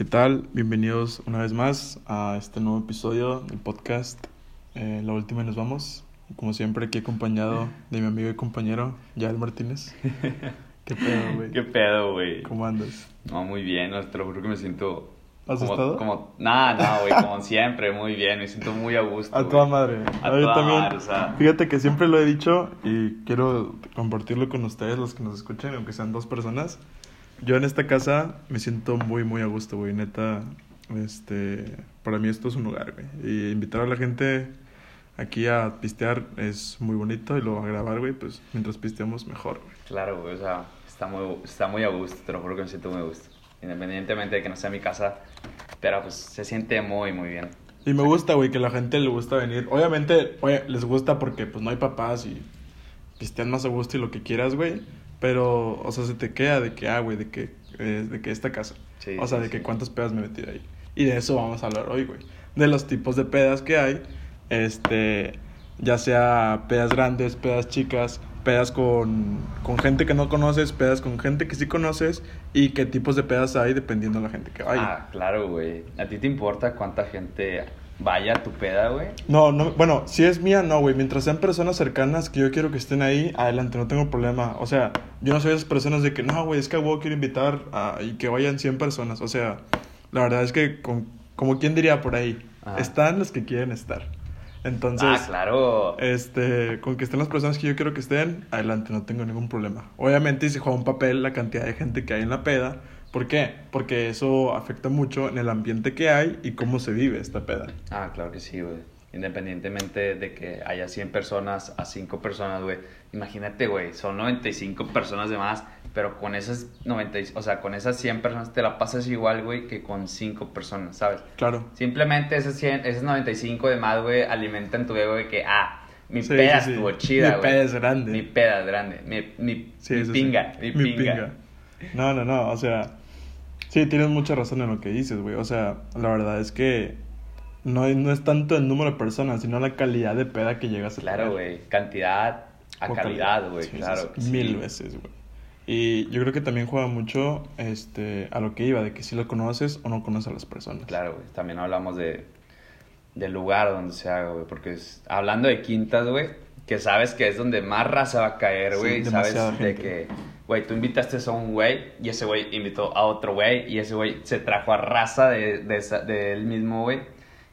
¿Qué tal? Bienvenidos una vez más a este nuevo episodio del podcast eh, La Última y Nos Vamos. Como siempre, aquí acompañado de mi amigo y compañero, Yael Martínez. ¿Qué pedo, güey? ¿Qué pedo, güey? ¿Cómo andas? No, muy bien, no, te lo juro que me siento... ¿Has como, nada, no, güey, como siempre, muy bien, me siento muy a gusto. A güey. toda madre. A Yo toda también. madre, o sea. Fíjate que siempre lo he dicho y quiero compartirlo con ustedes, los que nos escuchen, aunque sean dos personas. Yo en esta casa me siento muy, muy a gusto, güey. Neta, este, para mí esto es un lugar, güey. Y invitar a la gente aquí a pistear es muy bonito y luego a grabar, güey, pues mientras pisteamos mejor, güey. Claro, güey, o sea, está muy, está muy a gusto, te lo juro que me siento muy a gusto. Independientemente de que no sea mi casa, pero pues se siente muy, muy bien. Y me gusta, güey, que la gente le gusta venir. Obviamente, oye, les gusta porque pues no hay papás y pistean más a gusto y lo que quieras, güey. Pero, o sea, se te queda de que, ah, güey, de que, eh, de que esta casa. Sí, o sea, sí, de que sí. cuántas pedas me metí ahí. Y de eso vamos a hablar hoy, güey. De los tipos de pedas que hay. Este, ya sea pedas grandes, pedas chicas, pedas con, con gente que no conoces, pedas con gente que sí conoces. Y qué tipos de pedas hay dependiendo de la gente que vaya. Ah, claro, güey. ¿A ti te importa cuánta gente vaya tu peda, güey? No, no, bueno, si es mía, no, güey. Mientras sean personas cercanas que yo quiero que estén ahí, adelante, no tengo problema. O sea, yo no soy de esas personas de que, no, güey, es que a huevo quiero invitar a, y que vayan 100 personas. O sea, la verdad es que, con, como quien diría por ahí, Ajá. están los que quieren estar. Entonces, ah, claro. este, con que estén las personas que yo quiero que estén, adelante, no tengo ningún problema. Obviamente, si juega un papel la cantidad de gente que hay en la peda. ¿Por qué? Porque eso afecta mucho en el ambiente que hay y cómo se vive esta peda. Ah, claro que sí, güey. Independientemente de que haya 100 personas a 5 personas, güey. Imagínate, güey, son 95 personas de más, pero con esas 90, y- o sea, con esas 100 personas te la pasas igual, güey, que con 5 personas, ¿sabes? Claro. Simplemente esas 100, esas 95 de más, güey, alimentan tu ego de que, ah, mi Sí, peda sí, sí. estuvo chida, Mi güey. peda es grande. Mi peda es grande. Mi, mi, Sí, mi sí. pinga, mi, pinga. No, no, no, o sea, sí, tienes mucha razón en lo que dices, güey. O sea, la verdad es que no, no es tanto el número de personas, sino la calidad de peda que llegas a Claro, güey. Cantidad a O calidad, güey. Sí, sí, claro. sí, sí. Mil veces, güey. Y yo creo que también juega mucho este, a lo que iba, de que si lo conoces o no conoces a las personas. Claro, güey. También hablamos de del lugar donde se haga, güey. Porque es- hablando de quintas, güey, que sabes que es donde más raza va a caer, Sí, güey. sabes demasiada de que, güey, tú invitaste a un güey y ese güey invitó a otro güey y ese güey se trajo a raza de, de, esa- de él mismo, güey.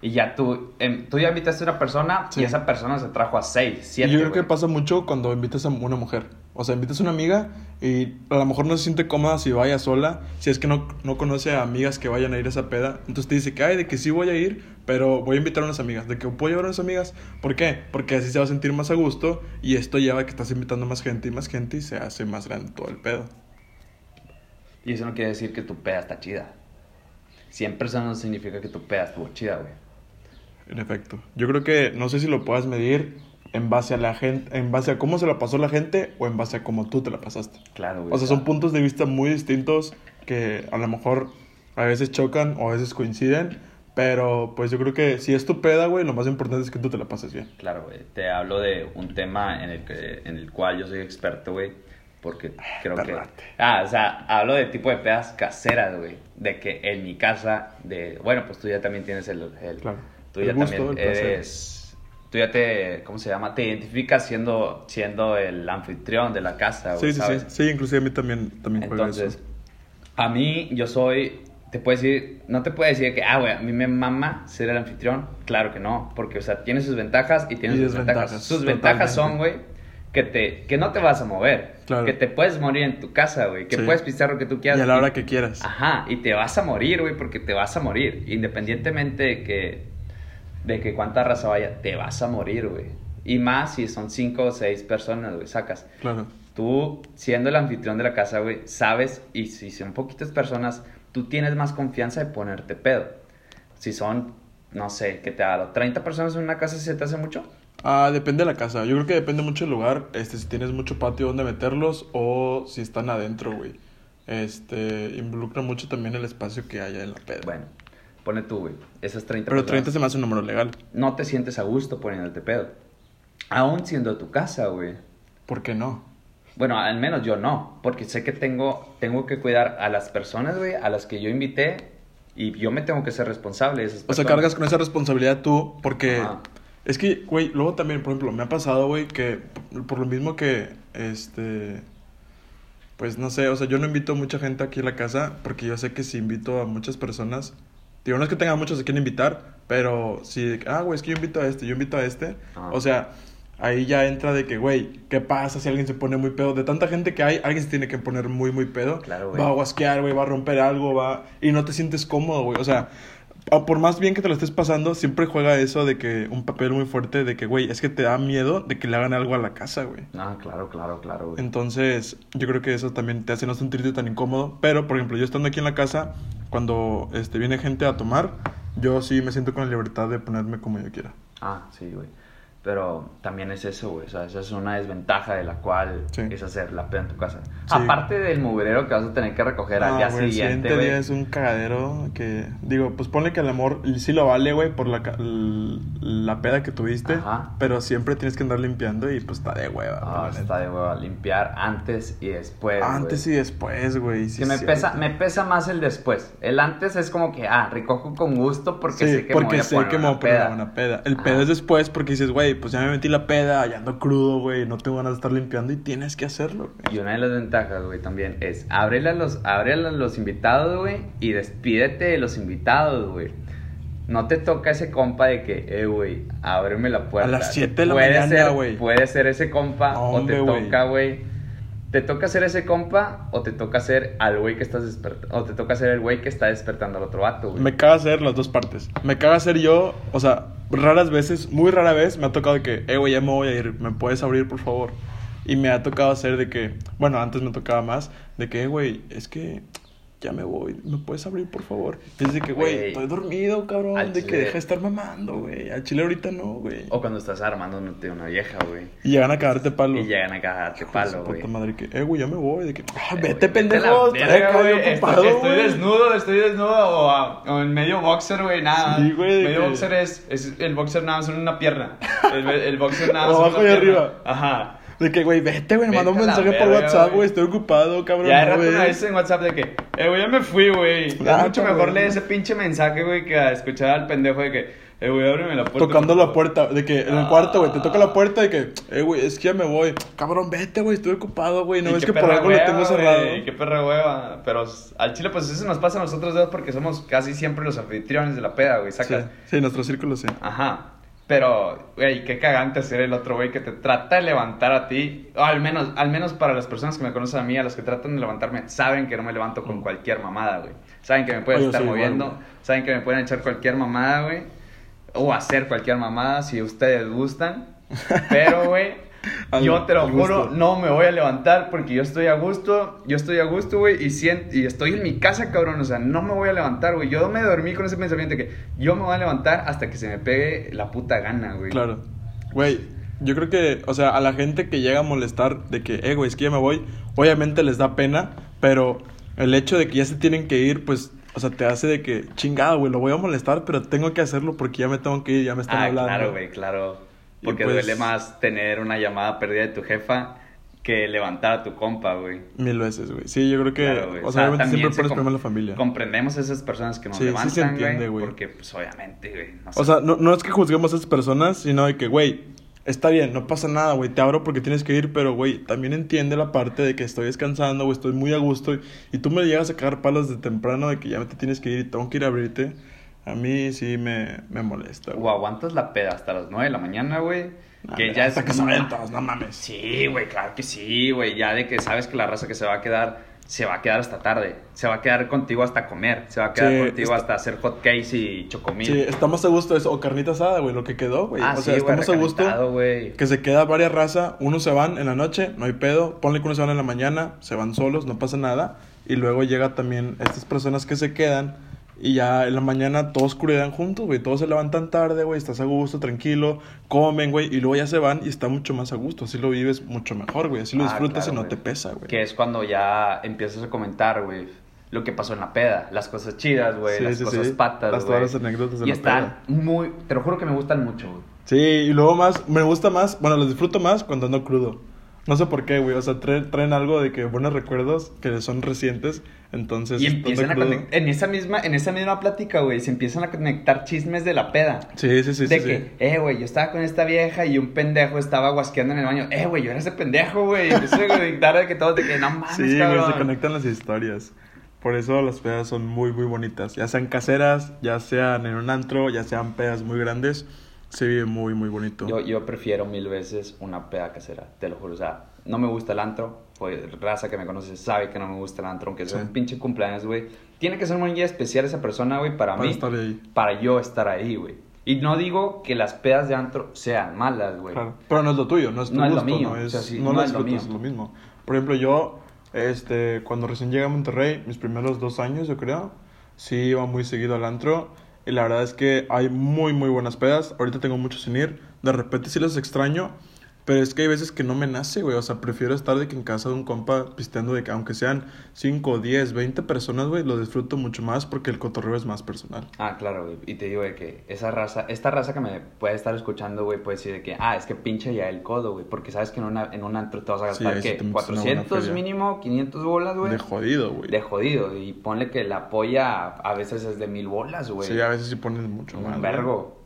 Y ya tú, em, tú ya invitaste a una persona Sí. y esa persona se trajo a seis, siete, y yo creo güey. que pasa mucho cuando invitas a una mujer. O sea, invitas a una amiga y a lo mejor no se siente cómoda si vaya sola, si es que no, no conoce a amigas que vayan a ir a esa peda. Entonces te dice que, ay, de que sí voy a ir, pero voy a invitar a unas amigas. De que puedo llevar a unas amigas. ¿Por qué? Porque así se va a sentir más a gusto y esto lleva a que estás invitando más gente y más gente y se hace más grande todo el pedo. Y eso no quiere decir que tu peda está chida. 100 personas no significa que tu peda estuvo chida, güey. En efecto. Yo creo que no sé si lo puedas medir en base a la gente, en base a cómo se la pasó la gente o en base a cómo tú te la pasaste. Claro, güey. O sea, son puntos de vista muy distintos que a lo mejor a veces chocan o a veces coinciden. Pero pues yo creo que si es tu peda, güey, lo más importante es que tú te la pases bien. Claro, güey. Te hablo de un tema en el, que, en el cual yo soy experto, güey. Porque creo perrate. que... Ah, o sea, hablo de tipo de pedas caseras, güey. De que en mi casa, de... Bueno, pues tú ya también tienes el... el Claro. Tú El ya gusto, también el placer. eres... Tú ya te... ¿Cómo se llama? Te identificas siendo, siendo el anfitrión de la casa, güey, Sí, sí, ¿sabes? sí. Sí, inclusive a mí también, también Entonces, eso. a mí, yo soy, te puedo decir, no te puedo decir que, ah, güey, a mí me mama ser el anfitrión. Claro que no, porque, o sea, tiene sus ventajas y tiene Y sus desventajas. desventajas, Sus ventajas son, güey, que, te, que no te vas a mover. Claro. Que te puedes morir en tu casa, güey. Que Sí. puedes pisar lo que tú quieras. Y a la y- hora que quieras. Ajá, y te vas a morir, güey, porque te vas a morir. Independientemente de que, de que cuánta raza vaya, te vas a morir, güey. Y más si son cinco o seis personas, güey, sacas. Claro. Tú, siendo el anfitrión de la casa, güey, sabes, y si son poquitas personas, tú tienes más confianza de ponerte pedo. Si son, no sé, que te ha dado 30 personas en una casa, ¿se te hace mucho? Ah, depende de la casa. Yo creo que depende mucho del lugar. Este, si tienes mucho patio donde meterlos o si están adentro, güey. Este, involucra mucho también el espacio que haya en la peda. Bueno, pone tú, güey, esas 30 Pero personas. 30 se me hace un número legal. No te sientes a gusto poniéndote pedo. Aún siendo tu casa, güey. ¿Por qué no? Bueno, al menos yo no, porque sé que tengo, tengo que cuidar a las personas, güey, a las que yo invité Y yo me tengo que ser responsable de esas O sea, cargas con esa responsabilidad tú, porque Ajá. es que, güey, luego también, por ejemplo, me ha pasado, güey, que por lo mismo que, este, pues no sé, o sea, yo no invito a mucha gente aquí a la casa, porque yo sé que si invito a muchas personas, digo, no es que tenga muchos a quien invitar, pero si, ah, güey, es que yo invito a este, yo invito a este, Ajá. o sea, ahí ya entra de que, güey, ¿qué pasa si alguien se pone muy pedo? De tanta gente que hay, alguien se tiene que poner muy, muy pedo. Claro, güey. Va a guasquear, güey, va a romper algo, va... Y no te sientes cómodo, güey. O sea, por más bien que te lo estés pasando, siempre juega eso de que un papel muy fuerte de que, güey, es que te da miedo de que le hagan algo a la casa, güey. Ah, claro, claro, claro, güey. Entonces, yo creo que eso también te hace no sentirte tan incómodo. Pero, por ejemplo, yo estando aquí en la casa, cuando este, viene gente a tomar, yo sí me siento con la libertad de ponerme como yo quiera. Ah, sí, güey. Pero también es eso, güey. O sea, esa es una desventaja de la cual Sí. es hacer la peda en tu casa. Sí. Aparte del mugrero que vas a tener que recoger al Ah, día güey, siguiente, güey. día es un cagadero que... Digo, pues ponle que el amor sí lo vale, güey, por la, la peda que tuviste. Ajá. Pero siempre tienes que andar limpiando y pues está de hueva. Ah, está de hueva. Limpiar antes y después. Antes güey. y después, güey. sí que me es pesa, me pesa más el después. El antes es como que, ah, recojo con gusto porque sé que porque me voy a sé poner que me voy a poner peda. una peda. El Ajá. pedo es después porque dices, güey, pues ya me metí la peda, ya ando crudo, güey, no tengo ganas de estar limpiando y tienes que hacerlo, güey. Y una de las ventajas, güey, también es ábrele a los, ábrele a los invitados, güey, y despídete de los invitados, güey. No te toca ese compa de que, eh, güey, ábreme la puerta. A las siete de la Puede mañana, ser- güey. Puede ser ese compa, o Hombre, te toca, güey. Te toca ser ese compa, o te toca ser al güey que estás despertando, o te toca ser el güey que está despertando al otro vato, güey. Me caga hacer las dos partes. Me caga ser yo, o sea, raras veces, muy rara vez me ha tocado de que, eh, güey, ya me voy a ir, ¿me puedes abrir, por favor? Y me ha tocado hacer de que, bueno, antes me tocaba más, de que, eh, güey, es que ya me voy, ¿me puedes abrir, por favor? Y es de que, güey, estoy dormido, cabrón, Al de que deja de estar mamando, güey. Al chile ahorita no, güey. O cuando estás armando una una vieja, güey. Y llegan a cagarte palo. Y llegan a cagarte palo, güey. puta madre, que, eh, güey, ya me voy, de que, ah, Eh, vete, pendejo, estoy estoy- Estoy desnudo, estoy desnudo o, a- o en medio boxer, güey, nada. Sí, güey, Medio que- boxer es, es el boxer nada más en una pierna. El, el boxer nada más en abajo una y pierna. arriba. Ajá. De que, güey, vete, güey, me manda un mensaje por verga, WhatsApp, güey. estoy ocupado, cabrón. Ya no una vez en WhatsApp de que, eh, güey, ya me fui, güey. Ah, Es mucho cabrón. mejor leer ese pinche mensaje, güey, que a escuchar al pendejo de que, eh, güey, ábreme la puerta. Tocando la favor". puerta, de que en el Ah. cuarto, güey, te toca la puerta de que, eh, güey, es que ya me voy. Cabrón, vete, güey, estoy ocupado, güey, no Y qué que por algo lo tengo cerrado. Qué perra hueva. Pero al chile, pues eso nos pasa a nosotros dos porque somos casi siempre los anfitriones de la peda, güey. Sí, Sacas. sí, nuestro círculo sí. Ajá. Pero, güey, qué cagante ser el otro güey que te trata de levantar a ti. O al menos, al menos para las personas que me conocen a mí, a los que tratan de levantarme, saben que no me levanto con cualquier mamada, güey. Saben que me pueden Mm. Oye, estar igual, moviendo. saben que me pueden echar cualquier mamada, güey. O hacer cualquier mamada si ustedes gustan. Pero, güey, yo te lo juro, no me voy a levantar porque yo estoy a gusto. Yo estoy a gusto, güey. Y, sien- y estoy en mi casa, cabrón. O sea, no me voy a levantar, güey. Yo me dormí con ese pensamiento de que yo me voy a levantar hasta que se me pegue la puta gana, güey. Claro. Güey, yo creo que, o sea, a la gente que llega a molestar de que, eh, güey, es que ya me voy, obviamente les da pena, pero el hecho de que ya se tienen que ir, pues, o sea, te hace de que, chingado, güey, lo voy a molestar, pero tengo que hacerlo porque ya me tengo que ir, ya me están Ah, hablando. claro, güey, claro. Porque pues- duele más tener una llamada perdida de tu jefa que levantar a tu compa, güey. Mil veces, güey. Sí, yo creo que, Claro, o sea, obviamente siempre pones primero a la familia. Comprendemos a esas personas que nos Sí, sí se levantan, entiende, güey. Porque, pues, obviamente, güey. no O sea, no, no es que juzguemos a esas personas, sino de que, güey, está bien, no pasa nada, güey, te abro porque tienes que ir, pero, güey, también entiende la parte de que estoy descansando, güey, estoy muy a gusto, y, y tú me llegas a cagar palos de temprano de que ya te tienes que ir y tengo que ir a abrirte, a mí sí me, me molesta, O aguantas la peda hasta las 9 de la mañana, güey. Nah, que ya hasta es que se como- vayan todos, no mames. Sí, güey, claro que sí, güey. Ya de que sabes que la raza que se va a quedar, se va a quedar hasta tarde. Se va a quedar contigo hasta comer. Se va a quedar Sí, contigo está- hasta hacer hot cakes y chocomil. Sí, estamos a gusto de eso, o carnita asada, güey, lo que quedó, güey. ah, o sea, güey, estamos a gusto. güey. Que se queda varias razas, unos se van en la noche, no hay pedo, ponle que unos se van en la mañana, se van solos, no pasa nada, y luego llega también estas personas que se quedan y ya en la mañana todos cuidan juntos, güey, todos se levantan tarde, güey, estás a gusto, tranquilo, comen, güey, y luego ya se van y está mucho más a gusto, así lo vives mucho mejor, güey, así lo Ah, disfrutas claro, y no te pesa, güey. Que es cuando ya empiezas a comentar, güey, lo que pasó en la peda. Las cosas chidas, güey, Sí, las sí, cosas sí. patas, Las- todas las anécdotas de Y la están muy... Te lo juro que me gustan mucho, güey. Sí, y luego más, me gusta más, bueno, los disfruto más cuando ando crudo. No sé por qué, güey. O sea, traen, traen algo de que buenos recuerdos que son recientes. Entonces, Y empiezan a conectar, en esa misma, en esa misma plática, güey, se empiezan a conectar chismes de la peda. Sí, sí, sí. de sí, que, sí. eh, güey, yo estaba con esta vieja y un pendejo estaba guasqueando en el baño. Eh, güey, yo era ese pendejo, güey. Empiezan a conectar de que todos, de que no mames, Sí, güey, cabrón. se conectan las historias. Por eso las pedas son muy, muy bonitas. Ya sean caseras, ya sean en un antro, ya sean pedas muy grandes. Se vive muy, muy bonito. Yo, yo prefiero mil veces una peda casera, te lo juro. O sea, no me gusta el antro. Pues raza que me conoce sabe que no me gusta el antro, aunque sea Sí. un pinche cumpleaños, güey. Tiene que ser muy especial esa persona, güey, para, Para mí. estar ahí. Para yo estar ahí, güey. Y no digo que las pedas de antro sean malas, güey. Claro. Pero no es lo tuyo, no es tu No es lo gusto, mío, no es, o sea, sí, no es lo mío. es lo mismo. Por ejemplo, yo, este, cuando recién llegué a Monterrey, mis primeros dos años, yo creo, sí iba muy seguido al antro. Y la verdad es que hay muy, muy buenas pedas. Ahorita tengo mucho sin ir. De repente sí las extraño. Pero es que hay veces que no me nace, güey. O sea, prefiero estar de que en casa de un compa pisteando de que aunque sean 5, 10, 20 personas, güey, lo disfruto mucho más porque el cotorreo es más personal. Ah, claro, güey. Y te digo de que esa raza, esta raza que me puede estar escuchando, güey, puede decir de que, ah, es que pinche ya el codo, güey. Porque sabes que en, una, en un antro te vas a gastar, sí buena 400 feria. mínimo, 500 bolas, güey. De jodido, güey. De jodido. Y ponle que la polla a veces es de mil bolas, güey. Sí, a veces sí ponen mucho más. Un vergo.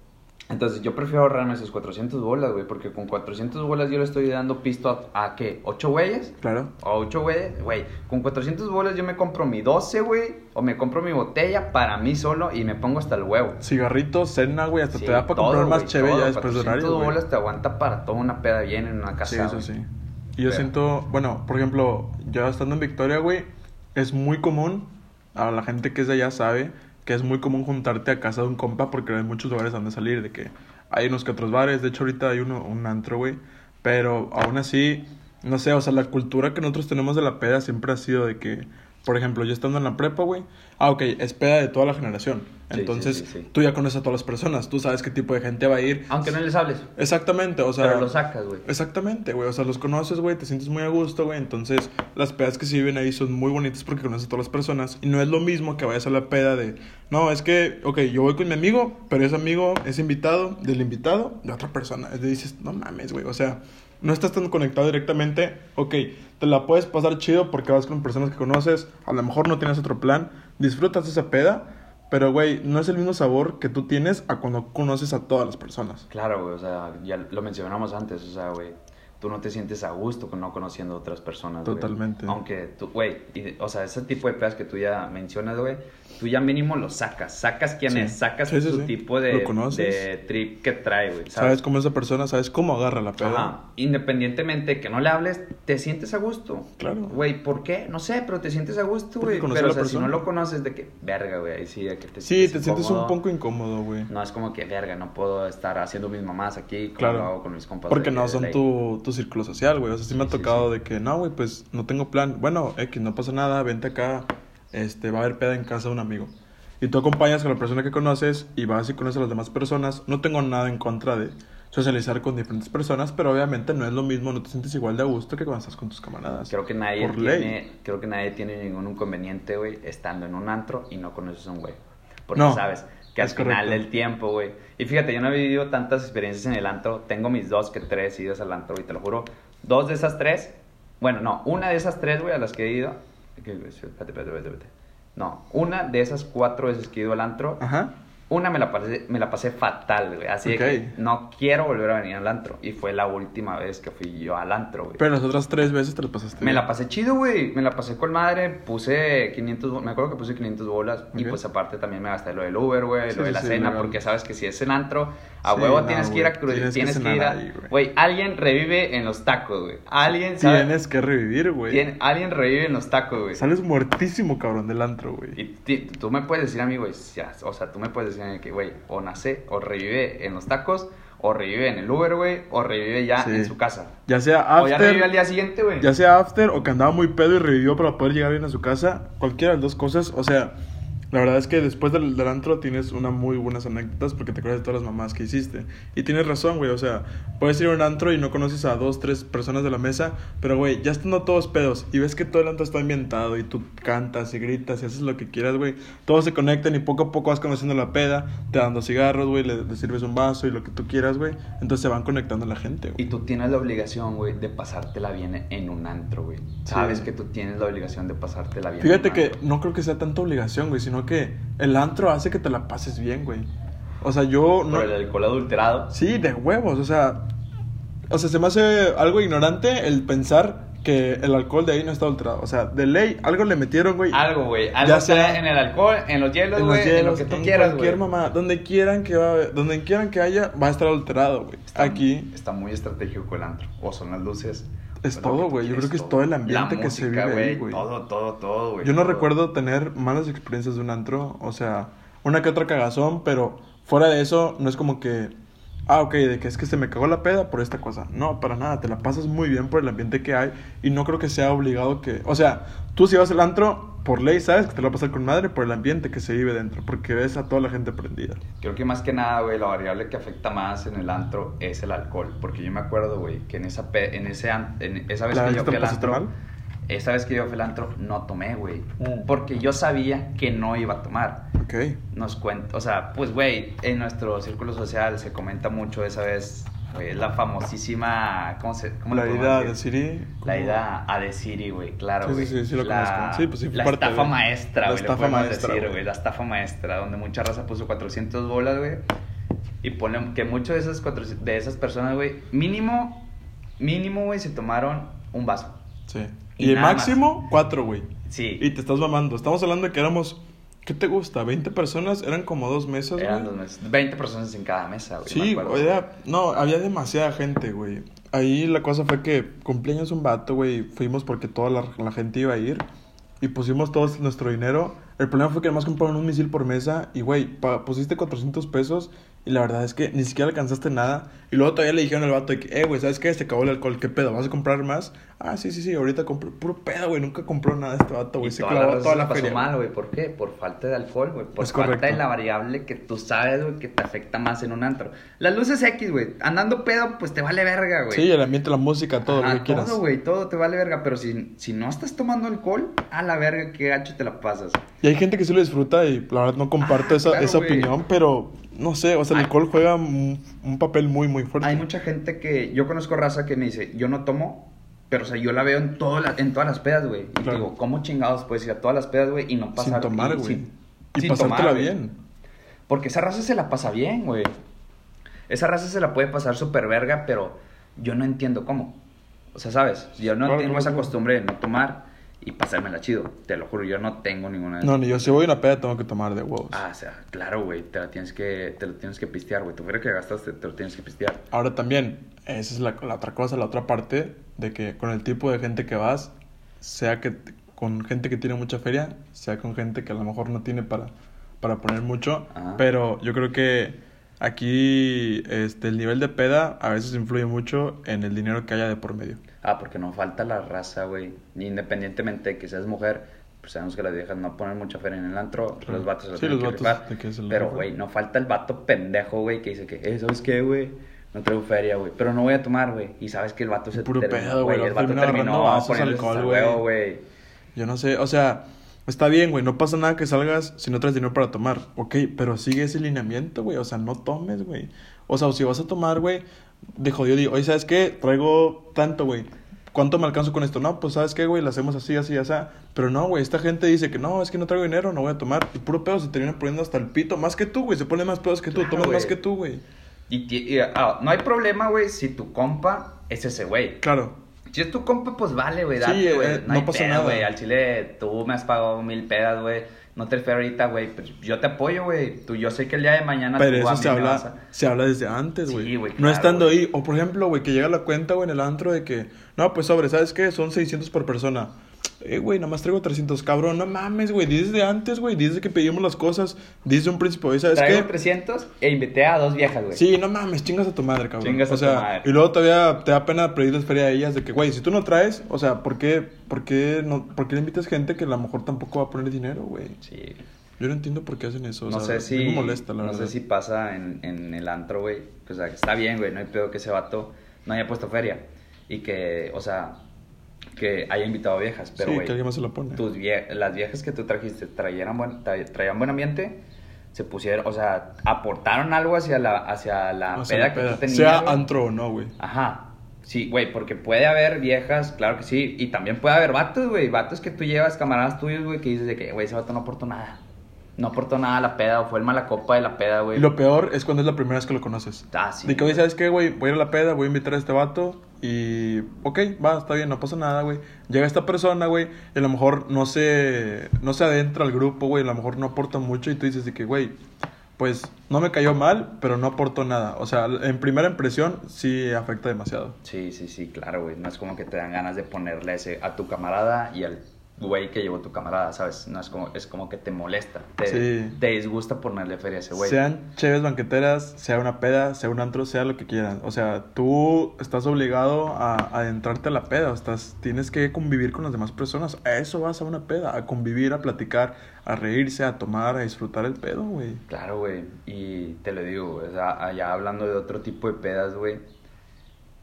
Entonces yo prefiero ahorrarme esos 400 bolas, güey. Porque con 400 bolas yo le estoy dando pisto a, ¿a qué? ¿8 güeyes? Claro. ¿A 8 güeyes? Güey, con 400 bolas yo me compro mi 12, güey. O me compro mi botella para mí solo y me pongo hasta el huevo. Cigarritos, cena, güey, hasta Sí, te da para todo, comprar más güey, chévere todo. ya después de 400 horario, güey. bolas te aguanta para toda una peda bien en una casa. Sí, eso güey. sí. Y yo Pero- siento, bueno, por ejemplo, yo estando en Victoria, güey, es muy común, a la gente que es de allá sabe, que es muy común juntarte a casa de un compa porque hay muchos lugares donde salir, de que hay unos que otros bares, de hecho ahorita hay uno, un antro, güey, pero aún así, no sé, o sea, la cultura que nosotros tenemos de la peda siempre ha sido de que, por ejemplo, yo estando en la prepa, güey, ah, ok, es peda de toda la generación, Sí, entonces sí, sí, sí. tú ya conoces a todas las personas, tú sabes qué tipo de gente va a ir. Aunque no les hables. Exactamente, o sea... pero lo sacas, güey. Exactamente, güey. O sea, los conoces, güey, te sientes muy a gusto, güey. Entonces, las pedas que se viven ahí son muy bonitas porque conoces a todas las personas. Y no es lo mismo que vayas a la peda de, no, es que, ok, yo voy con mi amigo, pero ese amigo es invitado del invitado de otra persona. De dices, no mames, güey. O sea, no estás tan conectado directamente. Ok, te la puedes pasar chido porque vas con personas que conoces. A lo mejor no tienes otro plan. Disfrutas esa peda. Pero, güey, no es el mismo sabor que tú tienes a cuando conoces a todas las personas. Claro, güey, o sea, ya lo mencionamos antes, o sea, güey, tú no te sientes a gusto con no conociendo a otras personas, güey. Totalmente. Aunque tú, güey, o sea, ese tipo de pedas que tú ya mencionas, güey, tú ya mínimo lo sacas, sacas quién Sí. es, sacas Sí, su sí. tipo de, de trip que trae, güey, ¿Sabes ¿sabes? cómo es esa persona? ¿Sabes cómo agarra la peda? Ajá, independientemente que no le hables, te sientes a gusto. Claro. Güey, ¿por qué? No sé, pero te sientes a gusto, güey. Pero, o sea, si no lo conoces, de que, verga, güey, ahí sí, de que te Sí, te sientes un poco incómodo, güey. No es como que, verga, no puedo estar haciendo mis mamás aquí como Claro. lo hago con mis compas. Porque de no de son tu, tu círculo social, güey. O sea, sí, me ha tocado de que, no, güey, pues no tengo plan. Bueno, X, no pasa nada, vente acá. Este, va a haber peda en casa de un amigo. Y tú acompañas con la persona que conoces y vas y conoces a las demás personas. No tengo nada en contra de socializar con diferentes personas, pero obviamente no es lo mismo, no te sientes igual de a gusto que cuando estás con tus camaradas. Creo que nadie Por tiene, ley. creo que nadie tiene ningún inconveniente, güey, estando en un antro y no conoces a un güey. Porque No, sabes que al final correcto. del tiempo, güey. Y fíjate, yo no he vivido tantas experiencias en el antro. Tengo mis dos que tres idas al antro, y te lo juro. Dos de esas tres, bueno, no, una de esas tres, güey, a las que he ido. Que- Espérate, espérate, espérate, espérate. No, una de esas cuatro veces que he ido al antro, Ajá. Una me la pasé, me la pasé fatal, güey. Así de que no quiero volver a venir al antro. Y fue la última vez que fui yo al antro, güey. Pero las otras tres veces te las pasaste. Me bien. la pasé chido, güey. Me la pasé con madre. Puse 500, bo- me acuerdo que puse 500 bolas. Y pues aparte también me gasté lo del Uber, güey, Sí, lo de sí, la sí, cena. legal. porque sabes que si es en antro, a Sí, huevo no, tienes que ir a. Tienes Tienes, que ir a. güey. Alguien revive en los tacos, güey. Alguien, ¿sabes? Tienes que revivir, güey. Alguien revive en los tacos, güey. Sales muertísimo, cabrón, del antro, güey. Y tú me puedes decir a mí, güey, o sea, tú me puedes decir a mí que, güey, o nace, o revive en los tacos, o revive en el Uber, güey, o revive ya Sí. en su casa. Ya sea o ya after, revive al día siguiente, güey. ya sea after o que andaba muy pedo y revivió para poder llegar bien a su casa, cualquiera de las dos cosas, o sea, La verdad es que después del, del antro tienes unas muy buenas anécdotas porque te acuerdas de todas las mamás que hiciste. Y tienes razón, güey. O sea, puedes ir a un antro y no conoces a dos, tres personas de la mesa, pero, güey, ya estando todos pedos y ves que todo el antro está ambientado y tú cantas y gritas y haces lo que quieras, güey. Todos se conectan y poco a poco vas conociendo la peda, te dando cigarros, güey, le, le sirves un vaso y lo que tú quieras, güey. Entonces se van conectando la gente, güey. Y tú tienes la obligación, güey, de pasártela bien en un antro, güey. Sabes Sí. que tú tienes la obligación de pasártela bien. Fíjate en un que antro. no creo que sea tanta obligación, güey, sino que el antro hace que te la pases bien, güey. O sea, yo no... Por el alcohol adulterado. Sí, de huevos, o sea... O sea, se me hace algo ignorante el pensar que el alcohol de ahí no está adulterado. O sea, de ley, algo le metieron, güey. Algo, güey. Algo Ya sea en el alcohol, en los hielos, en los güey, en lo hielos, que tú en quieras, cualquier güey. mamá, donde quieran que va, donde quieran que haya, va a estar adulterado, güey. Está- Aquí Está muy estratégico el antro. O son las luces. Es todo, güey. Yo creo que es todo el ambiente que se vive ahí, güey. Todo, todo, todo, güey. Yo no todo. recuerdo tener malas experiencias de un antro, o sea, una que otra cagazón, pero fuera de eso no es como que, ah, ok, de que es que se me cagó la peda por esta cosa. No, para nada, te la pasas muy bien por el ambiente que hay y no creo que sea obligado que, o sea, tú si vas al antro, por ley sabes que te la vas a pasar con madre por el ambiente que se vive dentro, porque ves a toda la gente prendida. Creo que más que nada, güey, la variable que afecta más en el antro es el alcohol. Porque yo me acuerdo, güey, que en esa, pe- en ese an- en esa vez ¿La que yo fui al antro, mal? esa vez que yo fui al antro, no tomé, güey. Mm. Porque yo sabía que no iba a tomar. Ok. Nos cuenta, o sea, pues, güey, en nuestro círculo social se comenta mucho esa vez, güey, la famosísima, ¿cómo se, cómo La ida de Siri. La ida a The City, güey, claro, Sí, sí, sí, sí lo la, conozco. Sí, pues sí, fue La parte estafa de- maestra, la güey, le estafa maestra, decir. La estafa maestra, donde mucha raza puso 400 bolas, güey. Y ponen que muchas de esas, 400 de esas personas, güey, mínimo, mínimo, güey, se tomaron un vaso. Sí. Y Y, el nada más. máximo, cuatro, güey. Sí. Y te estás mamando. Estamos hablando de que éramos. ¿Qué te gusta? ¿20 personas? Eran como dos mesas, güey. Eran dos meses. 20 personas en cada mesa, güey. me Sí, era- no, había demasiada gente, güey. Ahí la cosa fue que cumpleaños un vato, güey. Fuimos porque toda la, la gente iba a ir. Y pusimos todos nuestro dinero. El problema fue que además compraron un misil por mesa. Y, güey, pusiste 400 pesos. Y la verdad es que ni siquiera alcanzaste nada. Y luego todavía le dijeron al vato de que, eh, güey, ¿sabes qué? Se acabó el alcohol. ¿Qué pedo? ¿Vas a comprar más? Ah, sí, sí, sí. Ahorita compro. Puro pedo, güey. Nunca compró nada este vato, güey. Se clavó toda la pasó feria. mal, güey. ¿Por qué? Por falta de alcohol, güey. Por Es falta correcto. de la variable que tú sabes, güey, que te afecta más en un antro. Las luces X, güey. Andando pedo, pues te vale verga, güey. Sí, el ambiente, la música, todo Ajá, lo que quieras. todo, güey, todo te vale verga. Pero si, si no estás tomando alcohol, a la verga, qué gacho te la pasas. Y hay gente que sí lo disfruta y la verdad no comparto Ah, esa, claro, esa opinión, pero no sé, o sea, el alcohol juega un, un papel muy, muy fuerte. Hay mucha gente que. Yo conozco raza que me dice, yo no tomo. Pero, o sea, yo la veo en, todo la- en todas las pedas, güey. Y Claro. digo, ¿cómo chingados puedes ir a todas las pedas, güey? Y no pasar Sin tomar, güey. sin- Y sin pasártela tomar, bien. Porque esa raza se la pasa bien, güey. Esa raza se la puede pasar súper verga, pero yo no entiendo cómo. O sea, ¿sabes? Yo no Claro, tengo claro, esa costumbre de no tomar y pasármela chido. Te lo juro, yo no tengo ninguna de No, ni yo, si voy a una peda tengo que tomar de huevos. Ah, o sea, claro, güey, te la tienes que, te lo tienes que pistear, güey. Tú fuera que gastaste, te lo tienes que pistear. Ahora también, esa es la, la otra cosa, la otra parte, de que con el tipo de gente que vas, sea que con gente que tiene mucha feria, sea con gente que a lo mejor no tiene para, para poner mucho, Ajá. pero yo creo que aquí este, el nivel de peda a veces influye mucho en el dinero que haya de por medio. Ah, porque no falta la raza, güey. Independientemente de que seas mujer, pues sabemos que las viejas no ponen mucha feria en el antro, Claro. los vatos se lo Sí, tienen los que vatos rifar. que se lo Pero, güey, no falta el vato pendejo, güey, que dice que, eh, ¿sabes qué, güey? No traigo feria, güey. Pero no voy a tomar, güey. Y sabes que el vato se Puro pedo, güey, El vato terminó vasos, poniéndose alcohol, güey. Yo no sé, o sea, está bien, güey, no pasa nada que salgas si no traes dinero para tomar. Ok, pero sigue ese lineamiento, güey, o sea, no tomes, güey. O sea, o si vas a tomar, güey, de jodido, digo, oye, ¿sabes qué? Traigo tanto, güey. ¿Cuánto me alcanzo con esto? No, pues, ¿sabes qué, güey? Lo hacemos así, así, así. Pero no, güey, esta gente dice que no, es que no traigo dinero, no voy a tomar. Y puro pedo se termina poniendo hasta el pito. Más que tú, güey, se pone más pedos que tú, Claro, tomas más que tú, güey. Y, y, ah, no hay problema, güey, si tu compa es ese güey. Claro. Si es tu compa, pues vale, güey, Sí, güey. eh, no, no hay pasa pedo, nada. güey. Al chile, tú me has pagado mil pedas, güey. No te fue ahorita, güey. Pues yo te apoyo, güey. Tú, yo sé que el día de mañana Pero tú a mí se habla, a- se habla desde antes, Sí, güey. no claro, estando güey. ahí. O por ejemplo, güey, que llega la cuenta, güey, en el antro de que, no, pues sobre, ¿sabes qué? Son 600 por persona. Eh, güey, nada más traigo 300, cabrón. No mames, güey. Dices de antes, güey. Dices que pedimos las cosas. Dices un principio, güey, ¿sabes Traigo qué? 300 e invité a dos viejas, güey. Sí, no mames, chingas a tu madre, cabrón. Chingas a o sea, tu madre. Y luego todavía te da pena pedirles feria a ellas de que, güey, si tú no traes, o sea, ¿por qué, por qué, no, por qué le invitas gente que a lo mejor tampoco va a poner dinero, güey? Sí. Yo no entiendo por qué hacen eso. O no sea, sé si. me molesta, la no verdad. sé si pasa en, en el antro, güey. O sea, que está bien, güey. No hay pedo que ese vato no haya puesto feria. Y que, o sea, que haya invitado viejas. Pero, sí, güey, que alguien más se lo pone. tus vie- las viejas que tú trajiste traían buen, tra- traían buen ambiente. Se pusieron, o sea, aportaron algo hacia la, hacia la O sea, peda la que tú tenías. Sea antro o no, güey. Ajá. Sí, güey, porque puede haber viejas, claro que sí. Y también puede haber vatos, güey. Vatos que tú llevas, camaradas tuyos, güey, que dices de que, güey, ese vato no aportó nada. No aportó nada a la peda o fue el mala copa de la peda, Y güey. lo peor es cuando es la primera vez que lo conoces. Ah, sí. De que, ¿sabes qué, güey? Voy a ir a la peda, voy a invitar a este vato. Y, ok, va, está bien, no pasa nada, güey. Llega esta persona, güey, y a lo mejor no se, no se adentra al grupo, güey. A lo mejor no aporta mucho. Y tú dices de que, güey, pues no me cayó mal, pero no aportó nada. O sea, en primera impresión sí afecta demasiado. Sí, sí, sí, claro, güey. No es como que te dan ganas de ponerle ese a tu camarada y al güey que llevó tu camarada, ¿sabes? No es como, es como que te molesta. Te, Sí. te disgusta ponerle feria a ese güey. Sean chéves banqueteras, sea una peda, sea un antro, sea lo que quieran. O sea, tú estás obligado a, adentrarte a la peda. Estás, tienes que convivir con las demás personas. A eso vas a una peda, a convivir, a platicar, a reírse, a tomar, a disfrutar el pedo, güey. Claro, güey. Y te lo digo, o sea, allá hablando de otro tipo de pedas, güey.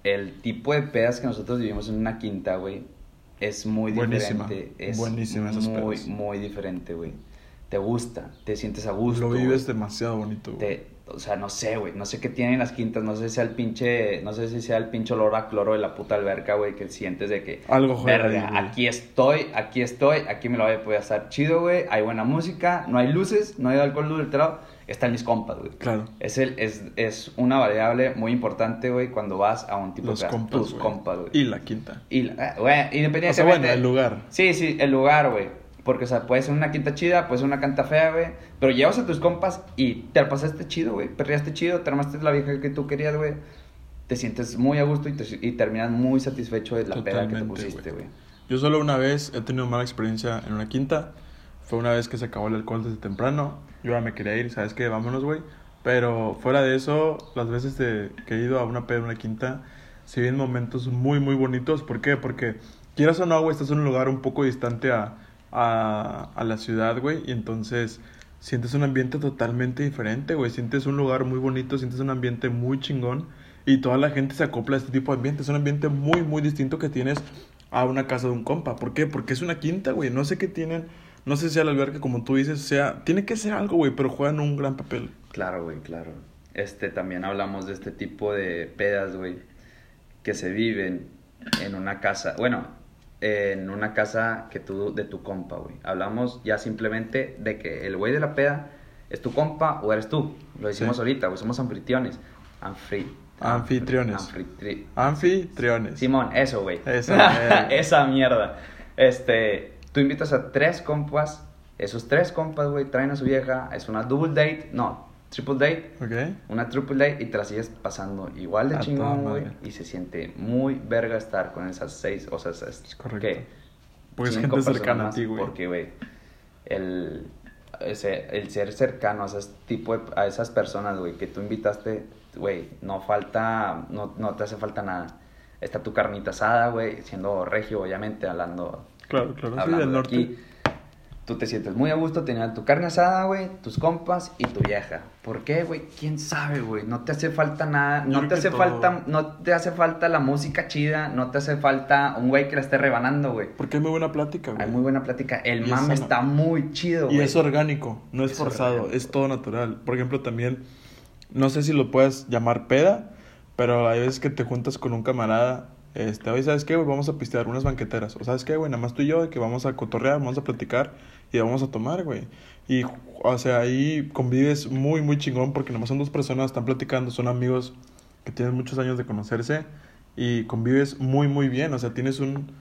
El tipo de pedas que nosotros vivimos en una quinta, güey, es muy Buenísima, diferente. Es buenísima esas muy, pedas. muy diferente, güey. Te gusta, te sientes a gusto. Lo vives güey. demasiado bonito, güey. Te- o sea, no sé, güey. No sé qué tienen las quintas. No sé si sea el pinche. No sé si sea el pinche olor a cloro de la puta alberca, güey. Que sientes de que. Algo juega Verga, ahí, güey. aquí estoy, aquí estoy. Aquí me lo voy a poder estar chido, güey. Hay buena música. No hay luces. No hay alcohol adulterado. Están mis compas, güey. Claro. Es, el, es, es una variable muy importante, güey, cuando vas a un tipo Los de compas, Tus güey. compas, güey. Y la quinta. Y, la- eh, güey, independientemente. O sea, bueno, el lugar. Sí, sí, el lugar, güey. Porque, o sea, puede ser una quinta chida, puede ser una canta fea, güey. Pero llevas a tus compas y te la pasaste chido, güey. Perreaste chido, te armaste la vieja que tú querías, güey. Te sientes muy a gusto y, te- y terminas muy satisfecho de la peda que te Totalmente, pusiste, güey. Yo solo una vez he tenido mala experiencia en una quinta. Fue una vez que se acabó el alcohol desde temprano. Yo ya me quería ir, ¿sabes qué? Vámonos, güey. Pero fuera de eso, las veces que he ido a una peda una quinta, se viven momentos muy, muy bonitos. ¿Por qué? Porque quieras o no, güey, estás en un lugar un poco distante a, a, a la ciudad, güey. Y entonces sientes un ambiente totalmente diferente, güey. Sientes un lugar muy bonito, sientes un ambiente muy chingón. Y toda la gente se acopla a este tipo de ambiente. Es un ambiente muy, muy distinto que tienes a una casa de un compa. ¿Por qué? Porque es una quinta, güey. No sé qué tienen. No sé si sea la alberca, como tú dices, sea. Tiene que ser algo, güey, pero juegan un gran papel. Claro, güey, claro. Este, también hablamos de este tipo de pedas, güey, que se viven en una casa, bueno, en una casa que tú, de tu compa, güey. Hablamos ya simplemente de que el güey de la peda es tu compa o eres tú. Lo decimos Sí. ahorita, güey, somos anfitriones. Anfri, Anfitriones. anfitri- Anfitriones. Simón, eso, güey. Esa mierda. Esa mierda. Este, tú invitas a tres compas, esos tres compas, güey, traen a su vieja, es una double date, no, triple date, una triple date y te la sigues pasando igual de A chingón, güey, y se siente muy verga estar con esas seis, o sea, esas, Es correcto. ¿qué? Porque es Cinco gente cercana a ti, güey. Porque, güey, el, ese- el ser cercano a, esas tipo de- a esas personas, güey, que tú invitaste, güey, no falta, no, no te hace falta nada. Está tu carnita asada, güey, siendo regio, obviamente, hablando, Claro, claro. Sí, del de norte. aquí. Tú te sientes muy a gusto teniendo tu carne asada, güey, tus compas y tu vieja. ¿Por qué, güey? ¿Quién sabe, güey? No te hace falta nada, no creo te hace todo. falta, no te hace falta la música chida, no te hace falta un güey que la esté rebanando, güey. Porque hay muy buena plática, güey. Hay muy buena plática. El Y mame está muy chido, Y güey. es orgánico, no es, Es forzado, orgánico. es todo natural. Por ejemplo, también, no sé si lo puedes llamar peda, pero hay veces que te juntas con un camarada, este, oye, ¿sabes qué, güey? Vamos a pistear unas banqueteras. O ¿sabes qué, güey? Nada más tú y yo, de que vamos a cotorrear, vamos a platicar y vamos a tomar, güey. Y, o sea, ahí convives muy, muy chingón porque nada más son dos personas, están platicando, son amigos que tienen muchos años de conocerse y convives muy, muy bien. O sea, tienes un...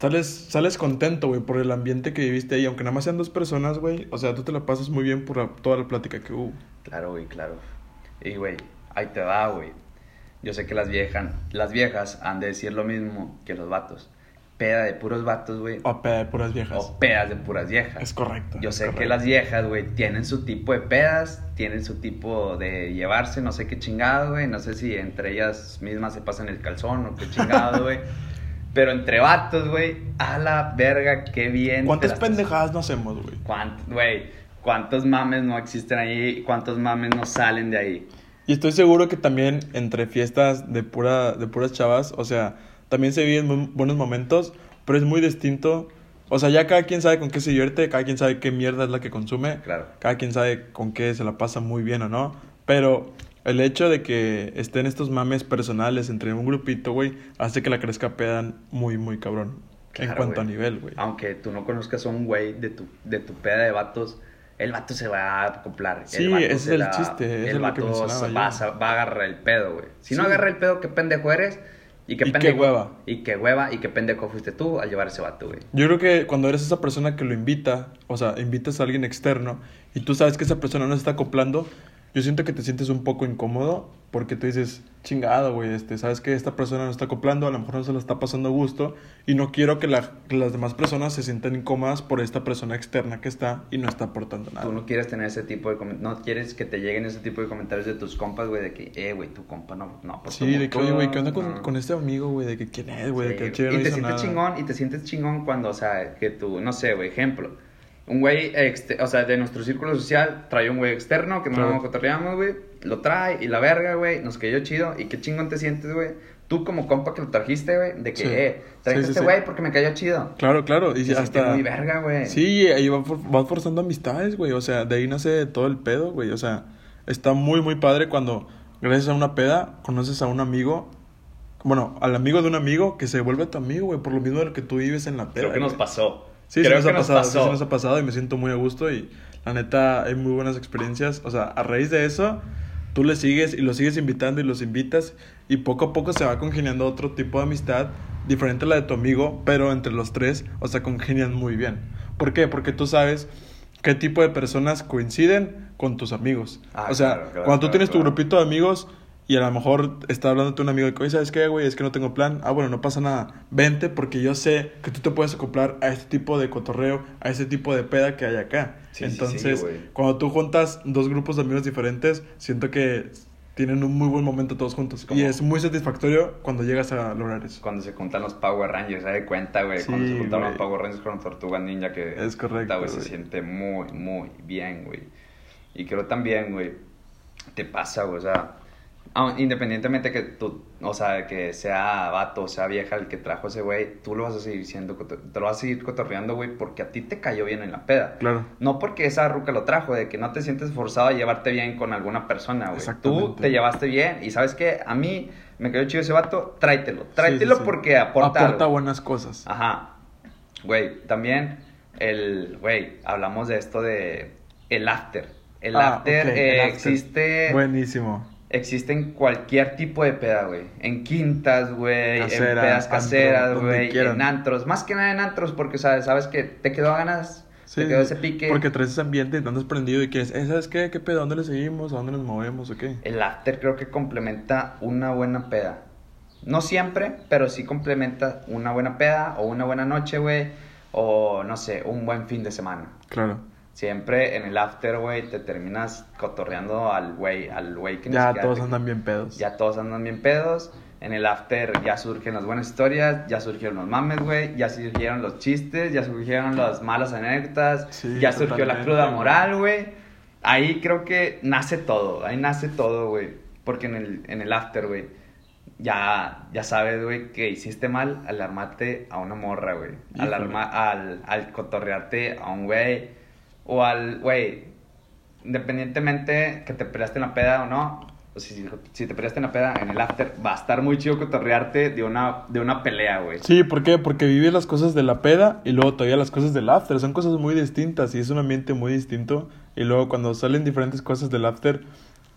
Sales, sales contento, güey, por el ambiente que viviste ahí. Aunque nada más sean dos personas, güey. O sea, tú te la pasas muy bien por toda la plática que hubo. Claro, güey, claro. Y, güey, ahí te va, güey. Yo sé que las viejas, las viejas han de decir lo mismo que los vatos. Peda de puros vatos, güey. O peda de puras viejas. O pedas de puras viejas. Es correcto. Yo es sé que las viejas, güey, tienen su tipo de pedas, tienen su tipo de llevarse, no sé qué chingado, güey. No sé si entre ellas mismas se pasan el calzón o qué chingado, güey. Pero entre vatos, güey, a la verga, qué bien. ¿Cuántas pendejadas no hacemos, güey? ¿Cuánt- Güey, cuántos mames no existen ahí, cuántos mames no salen de ahí. Y estoy seguro que también entre fiestas de, pura, de puras chavas, o sea, también se viven muy buenos momentos, pero es muy distinto. O sea, ya cada quien sabe con qué se divierte, cada quien sabe qué mierda es la que consume, Claro. cada quien sabe con qué se la pasa muy bien o no. Pero el hecho de que estén estos mames personales entre un grupito, güey, hace que la crezca pedan muy, muy cabrón. en cuanto a nivel, güey. Aunque tú no conozcas a un güey de tu, de tu peda de vatos, el vato se va a acoplar. Sí, el vato ese se es el chiste, eso El vato va, va a agarrar el pedo, güey. Si no agarra el pedo, qué pendejo eres. Y qué Y qué pendejo. hueva. Y qué hueva. Y qué pendejo fuiste tú al llevar ese vato, güey. Yo creo que cuando eres esa persona que lo invita, o sea, invitas a alguien externo y tú sabes que esa persona no se está acoplando, yo siento que te sientes un poco incómodo porque tú dices, chingado, güey, este, sabes que esta persona no está acoplando, a lo mejor no se la está pasando a gusto y no quiero que, la- que las demás personas se sientan incómodas por esta persona externa que está y no está aportando nada. Tú no quieres tener ese tipo de comen- no quieres que te lleguen ese tipo de comentarios de tus compas, güey, de que, eh, güey, tu compa no, no aportó Sí, de que, oye, güey, ¿qué onda con, no". con este amigo, güey? De que quién es, güey, de que Sí, chile y te sientes nada. chingón, y te sientes chingón cuando, o sea, que tú, no sé, güey, ejemplo. Un güey, exte- o sea, de nuestro círculo social, trae un güey externo que no lo cotorreamos, güey. Lo trae y la verga, güey, nos cayó chido. Y qué chingón te sientes, güey. Tú como compa que lo trajiste, güey, de que, Sí. eh, trajiste Sí, sí, este sí. güey porque me cayó chido. Claro, claro, y siente hasta... muy verga, güey. Sí, ahí va for- vas forzando amistades, güey. O sea, de ahí nace todo el pedo, güey. O sea, está muy, muy padre cuando, gracias a una peda, conoces a un amigo. Bueno, al amigo de un amigo que se vuelve tu amigo, güey, por lo mismo de lo que tú vives en la peda. Creo que nos pasó. Sí, Creo nos que ha pasado, pasó. sí nos ha pasado y me siento muy a gusto y la neta hay muy buenas experiencias. O sea, a raíz de eso, tú le sigues y los sigues invitando y los invitas y poco a poco se va congeniando otro tipo de amistad diferente a la de tu amigo, pero entre los tres, o sea, congenian muy bien. ¿Por qué? Porque tú sabes qué tipo de personas coinciden con tus amigos. Ah, o sea, claro, claro, cuando tú claro, tienes tu grupito de amigos y a lo mejor está hablándote un amigo de oye, ¿sabes qué, güey? Es que no tengo plan. Ah, bueno, no pasa nada. Vente porque yo sé que tú te puedes acoplar a este tipo de cotorreo, a ese tipo de peda que hay acá. Sí, sí, sí, Entonces, güey. cuando tú juntas dos grupos de amigos diferentes, siento que tienen un muy buen momento todos juntos. Y es muy satisfactorio cuando llegas a lograr eso. Cuando se juntan los Power Rangers, ¿se da cuenta, güey? Cuando Sí, se juntan los. Power Rangers con Tortuga Ninja, que... Es correcto, güey, se siente muy, muy bien, güey. Y creo también, güey, te pasa, güey, o sea... Independientemente que tú, o sea, que sea vato o sea vieja el que trajo ese güey, tú lo vas a seguir siendo, te lo vas a seguir cotorreando, güey, porque a ti te cayó bien en la peda. Claro. No porque esa ruca lo trajo, de que no te sientes forzado a llevarte bien con alguna persona, güey. Tú te llevaste bien y sabes que a mí me cayó chido ese vato, tráetelo. Tráetelo Sí, sí, sí. porque aporta, Aporta algo. buenas cosas. Ajá. Güey, también el, güey, hablamos de esto de el after. El Ah, after eh, el after. existe Buenísimo. Existe en cualquier tipo de peda, güey. En quintas, güey, en pedas caseras, güey, en antros, más que nada en antros porque sabes, sabes que te quedó ganas, Sí, te quedó ese pique. Porque traes ese ambiente y te andas prendido y quieres, eh, ¿sabes qué? ¿Qué pedo? ¿Dónde le seguimos? ¿A dónde nos movemos? ¿O qué? El after creo que complementa una buena peda. No siempre, pero sí complementa una buena peda o una buena noche, güey. O no sé, un buen fin de semana. Claro. Siempre en el after, güey, te terminas cotorreando al güey, al güey que Ya todos te- andan bien pedos. Ya todos andan bien pedos. En el after ya surgen las buenas historias, ya surgieron los mames, güey, ya surgieron los chistes, ya surgieron las malas anécdotas, Sí, ya surgió la cruda moral, güey. Ahí creo que nace todo, ahí nace todo, güey. Porque en el, en el after, güey, ya, ya sabes, güey, que hiciste mal al armarte a una morra, güey. Al, al, al cotorrearte a un güey. O al, güey, independientemente que te peleaste en la peda o no, o si, si te peleaste en la peda, en el after, va a estar muy chido cotorrearte de una, de una pelea, güey. Sí, ¿por qué? Porque vives las cosas de la peda y luego todavía las cosas del after. Son cosas muy distintas y es un ambiente muy distinto. Y luego cuando salen diferentes cosas del after,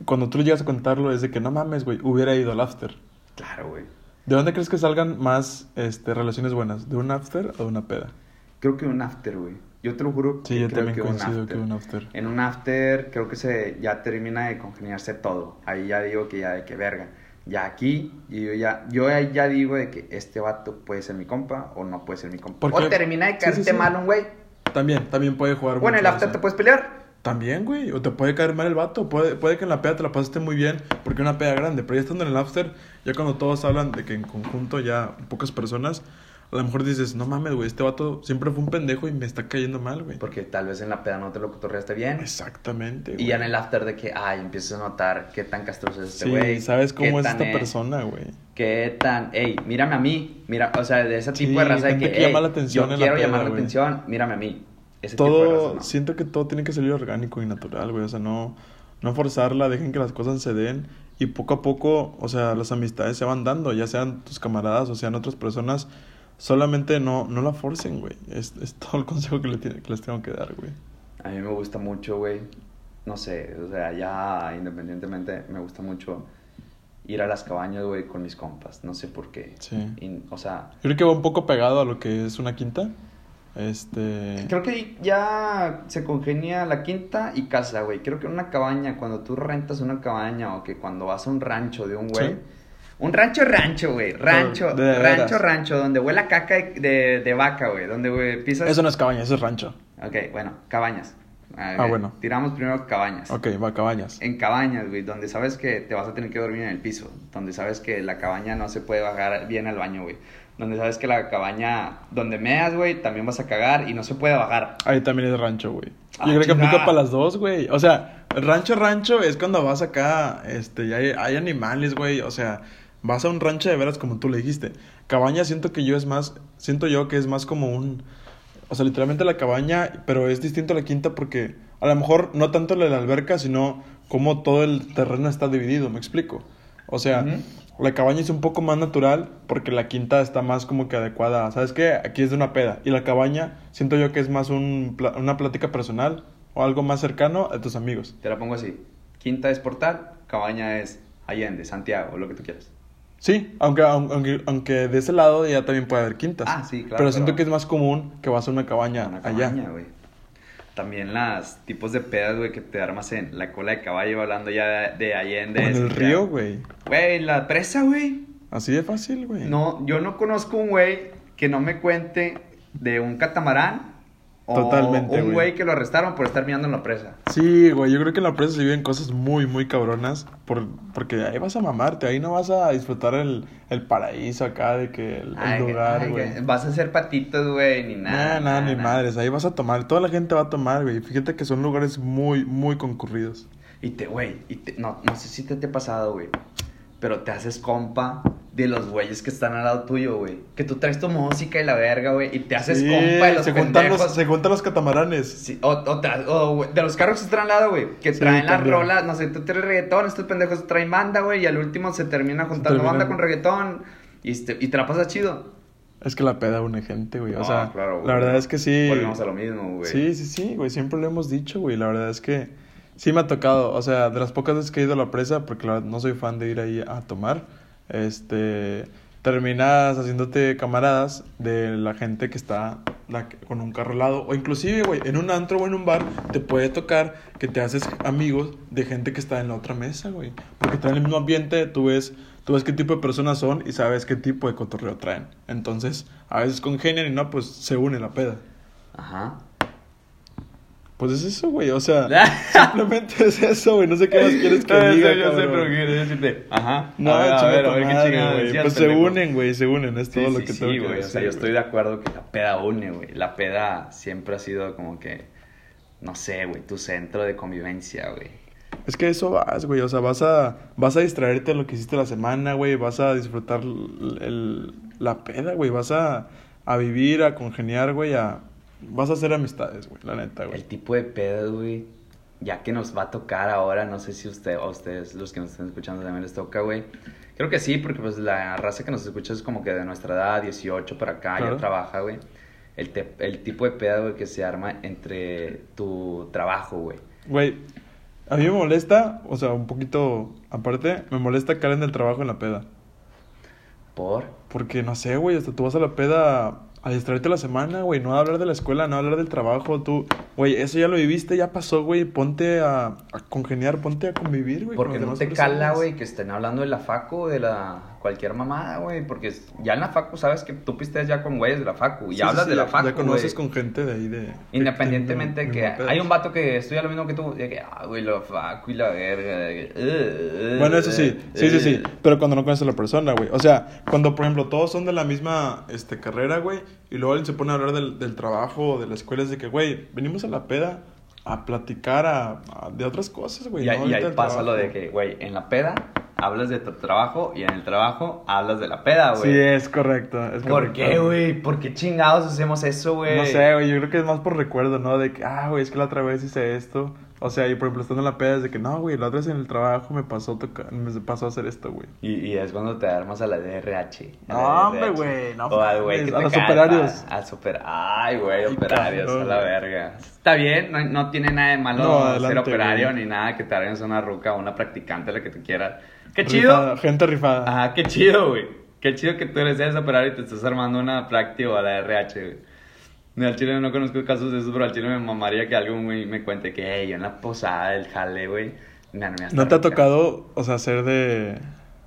cuando tú llegas a contarlo es de que no mames, güey, hubiera ido al after. Claro, güey. ¿De dónde crees que salgan más este, relaciones buenas? ¿De un after o de una peda? Creo que un after, güey. Yo te lo juro Sí, que yo creo también que un coincido after. que un after. En un after creo que se ya termina de congeniarse todo. Ahí ya digo que ya de que verga. Ya aquí, y yo ya, yo ya digo de que este vato puede ser mi compa o no puede ser mi compa. Porque- O termina de caerte sí, sí. mal un güey. También, también puede jugar O en el after te puedes pelear. También, güey. O te puede caer mal el vato. Puede, puede que en la peda te la pasaste muy bien porque es una peda grande. Pero ya estando en el after, ya cuando todos hablan de que en conjunto ya pocas personas, a lo mejor dices, no mames, güey, este vato siempre fue un pendejo y me está cayendo mal, güey. Porque tal vez en la peda no te lo cotorreaste bien. Exactamente, Y güey. ya en el after de que, ay, empiezas a notar qué tan castroso es este Sí, güey. sabes qué cómo es esta persona, güey. Qué tan, ey, mírame a mí. Mira, o sea, de ese tipo Sí, de raza de que, que "Ey, llama la atención yo en la quiero peda, llamar la atención, mírame a mí. Ese tipo de Todo, raza, ¿no? siento que todo tiene que salir orgánico y natural, güey. O sea, no, no forzarla, dejen que las cosas se den. Y poco a poco, o sea, las amistades se van dando, ya sean tus camaradas o sean otras personas. Solamente no, no la forcen, güey. Es, es todo el consejo que, le tiene- que les tengo que dar, güey. A mí me gusta mucho, güey. No sé, o sea, ya independientemente me gusta mucho ir a las cabañas, güey, con mis compas. No sé por qué. Sí. Y, o sea, creo que va un poco pegado a lo que es una quinta. Este. creo que ya se congenia la quinta y casa, güey. Creo que una cabaña, cuando tú rentas una cabaña o que cuando vas a un rancho de un güey. Sí. Un rancho, rancho, güey. Rancho, De rancho, veras. rancho, donde huele a caca de, de, de vaca, güey. Donde, güey, pisas. Eso no es cabaña, eso es rancho. Ok, bueno, cabañas. Ah, bueno. Tiramos primero cabañas. Ok, va, cabañas. En cabañas, güey, donde sabes que te vas a tener que dormir en el piso. Donde sabes que la cabaña no se puede bajar bien al baño, güey. Donde sabes que la cabaña, donde meas, güey, también vas a cagar y no se puede bajar. Ahí también es rancho, güey. Ah, Yo creo que aplica para las dos, güey. O sea, rancho, rancho es cuando vas acá, este, y hay, hay animales, güey. O sea, vas a un rancho de veras como tú le dijiste. Cabaña siento que yo es más, siento yo que es más como un, o sea, literalmente la cabaña, pero es distinto a la quinta porque a lo mejor no tanto la de la alberca, sino como todo el terreno está dividido, ¿me explico? O sea, la cabaña es un poco más natural porque la quinta está más como que adecuada. ¿Sabes qué? Aquí es de una peda. Y la cabaña siento yo que es más un, una plática personal o algo más cercano a tus amigos. Te la pongo así. Quinta es Portal, cabaña es Allende, Santiago, lo que tú quieras. Sí, aunque, aunque, aunque de ese lado ya también puede haber quintas. Ah, sí, claro, Pero siento pero- que es más común que vas a una cabaña Una allá. cabaña, güey. También las tipos de pedas, güey, que te armas en la cola de caballo, hablando ya de, de Allende. En el río, güey. Güey, la presa, güey. Así de fácil, güey. No, yo no conozco un güey que no me cuente de un catamarán o Totalmente, un güey. que lo arrestaron por estar mirando en la presa. Sí, güey, yo creo que en la presa se viven cosas muy, muy cabronas. Por, porque ahí vas a mamarte, ahí no vas a disfrutar el, el paraíso acá, de que el, Ay, lugar, güey. vas a hacer patitos, güey, ni nada. Nada, nada, ni nada. madres. Ahí vas a tomar. Toda la gente va a tomar, güey. Fíjate que son lugares muy, muy concurridos. Y te, güey, y te- no, no sé si te, te ha pasado, güey. Pero te haces compa de los güeyes que están al lado tuyo, güey. Que tú traes tu música y la verga, güey. Y te haces Sí, compa de los se juntan pendejos. los, se juntan los catamaranes. Sí, o, o o, de los carros que están al lado, güey. Que Sí, traen las también. rolas, no sé, tú traes reggaetón, estos pendejos traen banda, güey. Y al último se termina juntando banda con reggaetón. Y, este- y te la pasas chido. Es que la peda une gente, güey. O sea, claro, güey. la verdad es que sí. Volvemos a lo mismo, güey. Sí, sí, sí, güey. Siempre lo hemos dicho, güey. La verdad es que sí me ha tocado. O sea, de las pocas veces que he ido a la presa, porque no soy fan de ir ahí a tomar, este. Terminas haciéndote camaradas de la gente que está con un carro al lado. O inclusive, güey, en un antro o en un bar te puede tocar que te haces amigos de gente que está en la otra mesa, güey. Porque traen el mismo ambiente, tú ves, tú ves qué tipo de personas son y sabes qué tipo de cotorreo traen. Entonces, a veces congenian y no, pues se une la peda. Ajá. Pues es eso, güey. O sea, simplemente es eso, güey. No sé qué más quieres que No, diga, yo sé, pero quiero decirte. Ajá. No, a ver, a ver, a ver qué chingada güey. Pues se unen, güey. Se unen. Es todo Sí, lo sí, que sí, tengo que güey. O sea, yo estoy de acuerdo que la peda une, güey. La peda siempre ha sido como que, no sé, güey, tu centro de convivencia, güey. Es que eso vas, güey. O sea, vas a, vas a distraerte de lo que hiciste la semana, güey. Vas a disfrutar el, el- la peda, güey. Vas a, a vivir, a congeniar, güey. A, vas a hacer amistades, güey. La neta, El güey. tipo de pedo, güey, ya que nos va a tocar ahora, no sé si usted, a ustedes, los que nos están escuchando, también les toca, güey. Creo que sí, porque pues la raza que nos escucha es como que de nuestra edad, 18 para acá, Claro. ya trabaja, güey. El, te- el tipo de pedo, güey, que se arma entre tu trabajo, güey. Güey, a mí me molesta, o sea, un poquito aparte, me molesta caer en el trabajo en la peda. Por... Porque no sé, güey, hasta tú vas a la peda a distraerte la semana, güey. No a hablar de la escuela, no a hablar del trabajo. Tú, güey, eso ya lo viviste, ya pasó, güey. Ponte a, a congeniar, ponte a convivir, güey. Porque no te demás cala, personas. güey, que estén hablando de la facu, de la cualquier mamada, güey. Porque ya en la facu sabes que tú pisteas ya con güeyes de la facu. Y Sí, sí, hablas sí, de la ya- facu, Ya conoces con gente de ahí de... Independientemente de- que de hay un vato que estudia lo mismo que tú, de que, ah, güey, la facu y la verga. que, "Uh, uh, Bueno, eso sí, sí, sí, sí. uh". Pero cuando no conoces a la persona, güey. O sea, cuando, por ejemplo, todos son de la misma este, carrera, güey, y luego alguien se pone a hablar del, del trabajo o de la escuela, es de que, güey, venimos a la peda a platicar a, a- de otras cosas, güey. Y, no y ahí pasa lo de que, güey, en la peda hablas de tu trabajo y en el trabajo hablas de la peda, güey. Sí, es correcto. Es ¿Por correcto. qué, güey? ¿Por qué chingados hacemos eso, güey? No sé, güey, yo creo que es más por recuerdo, ¿no? De que, ah, güey, es que la otra vez hice esto. O sea, y por ejemplo, estando en la peda, es de que, no, güey, la otra vez en el trabajo me pasó, toca- me pasó a hacer esto, güey. Y, y es cuando te armas a la DRH. a la No, hombre, DRH. güey, no O al güey que a te los operarios. Al super... Ay, güey, operarios, a la verga. Está bien, no, no tiene nada de malo No, ser operario güey. ni nada que te hagas una ruca o una practicante, lo que tú quieras. ¡Qué Rifada, chido! gente rifada. Ajá, qué chido, güey. Qué chido que tú eres ese operario y te estás armando una práctica o a la RH, güey. Al chile no conozco casos de esos, pero al chile me mamaría que algún güey me cuente que, hey, yo en la posada del jale, güey. me ¿No te ha ruca". tocado, o sea, ser de,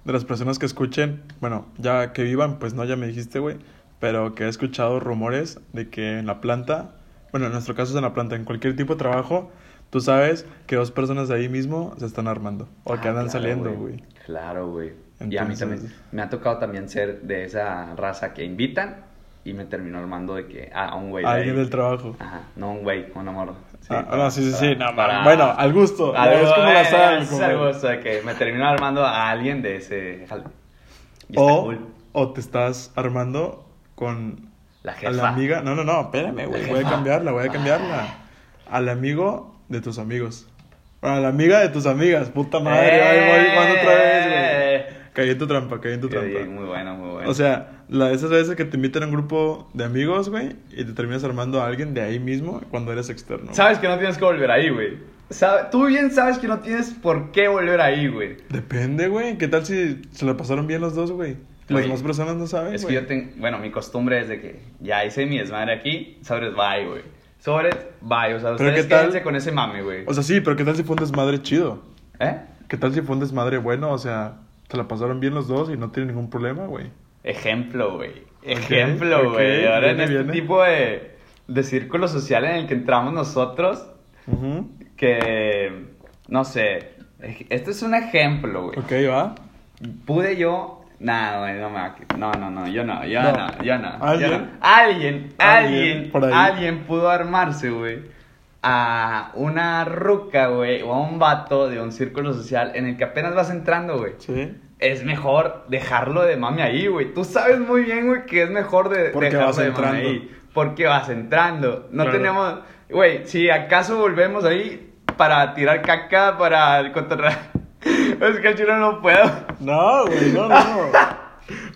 de las personas que escuchen, bueno, ya que vivan, pues no, ya me dijiste, güey, pero que he escuchado rumores de que en la planta, bueno, en nuestro caso es en la planta, en cualquier tipo de trabajo, tú sabes que dos personas de ahí mismo se están armando o que Ah, andan claro, saliendo, güey. Claro, güey. Y a mí también me ha tocado también ser de esa raza que invitan y me terminó armando de que ah, a un güey. de Alguien del trabajo. Ajá, no un güey, un amor. Sí, ah, para- no, sí, sí, sí, para- no, para- bueno, al gusto, Algo, es como la eh, sal. es como- algo, o sea, que me terminó armando a alguien de ese jale. Y está o, cool. o te estás armando con La a jefa. la amiga, no, no, no, espérame, güey, voy a cambiarla, voy a cambiarla. Al amigo de tus amigos. Bueno, a la amiga de tus amigas, puta madre, ahí voy, van otra vez, güey. Eh. Caí en tu trampa, caí en tu Sí, trampa. Muy bueno, muy bueno. O sea, la, esas veces que te invitan a un grupo de amigos, güey, y te terminas armando a alguien de ahí mismo cuando eres externo. Sabes que no tienes que volver ahí, güey. Sabe- Tú bien sabes que no tienes por qué volver ahí, güey. Depende, güey. ¿Qué tal si se la pasaron bien los dos, güey? Las demás personas no saben, Es que yo tengo, bueno, mi costumbre es de que ya hice mi desmadre aquí, sobres bye, güey. Sobres bye, o sea, ustedes ¿qué tal? quédense con ese mame, güey. O sea, sí, pero ¿qué tal si fue un desmadre chido? ¿Eh? ¿Qué tal si fue un desmadre bueno? O sea, se la pasaron bien los dos y no tienen ningún problema, güey. Ejemplo, güey. Ejemplo, güey. Ahora en este viene. tipo de, de círculo social en el que entramos nosotros, que, no sé, este es un ejemplo, güey. Ok, va. Pude yo. Nah, güey, no me va a- No, no, no, yo no, yo No. no, yo no. ¿Alguien? yo no. Alguien, Alguien, alguien, alguien pudo armarse, güey, a una ruca, güey, o a un vato de un círculo social en el que apenas vas entrando, güey. Sí. Es mejor dejarlo de mami ahí, güey. Tú sabes muy bien, güey, que es mejor de Porque dejarlo vas de mami entrando. ahí. Porque vas entrando. No Claro. tenemos. Güey, si acaso volvemos ahí para tirar caca, para cotorrear. Es que chile no puedo. No, güey, no, no, no.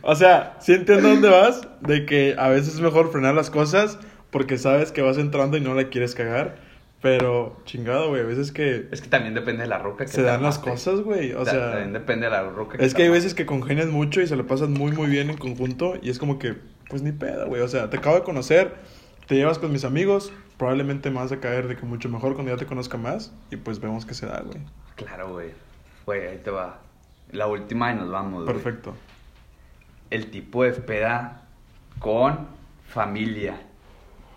O sea, sí entiendo dónde vas, de que a veces es mejor frenar las cosas porque sabes que vas entrando y no la quieres cagar. Pero, chingado, güey, a veces que Es que también depende de la ruca que se dan las cosas, güey. O Ta- sea, También depende de la ruca es te que hay veces que congenian mucho y se lo pasan muy, muy bien en conjunto y es como que, pues ni pedo, güey. O sea, te acabo de conocer, te llevas con mis amigos, probablemente me vas a caer de que mucho mejor cuando ya te conozca más y pues vemos que se da, güey. Claro, güey. Güey, ahí te va. La última y nos vamos, güey. Perfecto. el tipo de peda con familia.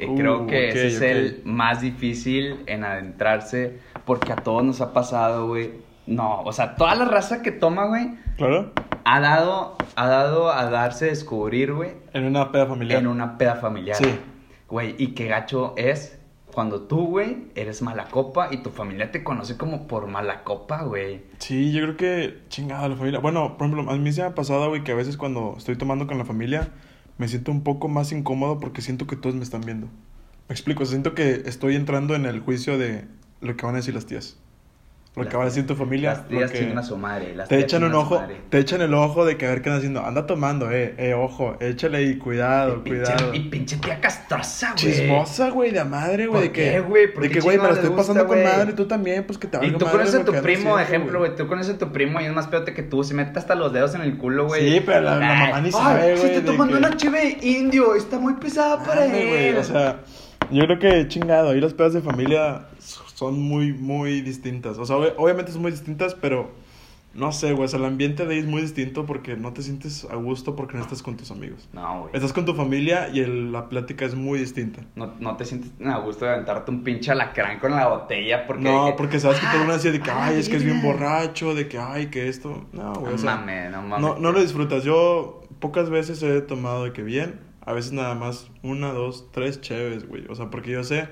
Eh, Uh, Creo que ese es el más difícil en adentrarse porque a todos nos ha pasado, güey. No, o sea, toda la raza que toma, güey, ¿Claro? ha dado, ha dado a darse a descubrir, güey, En una peda familiar. en una peda familiar. Sí. Güey, y qué gacho es cuando tú, güey, eres mala copa y tu familia te conoce como por mala copa, güey. Sí, yo creo que chingada la familia. Bueno, por ejemplo, a mí se me ha pasado, güey, que a veces cuando estoy tomando con la familia me siento un poco más incómodo porque siento que todos me están viendo. Me explico, siento que estoy entrando en el juicio de lo que van a decir las tías. Lo que va a decir tu familia. Las tías chingan a su madre. Las te echan un ojo, te echan el ojo de que a ver qué andas haciendo. Anda tomando, eh, eh, ojo, échale ahí, cuidado, Y pinche- cuidado. Y pinche tía castrosa, güey. Chismosa, güey, de madre, güey. ¿Por De que, qué, de que, güey, me la estoy pasando con madre, tú también, pues que te Y valga tú madre conoces a tu primo, ejemplo, güey. Tú conoces a tu primo y es más peote que tú. Se mete hasta los dedos en el culo, güey. Sí, pero la- la Ay, mamá ni sabe, Se güey, está de tomando una cheve indio. Está muy pesada para él. O sea, yo creo que chingado, ahí las pedas de familia son muy, muy distintas. O sea, ob- obviamente son muy distintas, pero no sé, güey. O sea, el ambiente de ahí es muy distinto porque no te sientes a gusto porque no estás con tus amigos. No, güey. Estás con tu familia y el- la plática es muy distinta. No, no te sientes a gusto de aventarte un pinche alacrán con la botella porque... No, porque sabes que todo el mundo decía de que, Ah, ay, es que es bien borracho, de que, ay, que esto. No, güey, No o sea, mames, no mames. no, no lo disfrutas. Yo pocas veces he tomado de que bien, a veces nada más una, dos, tres chéves, güey. O sea, porque yo sé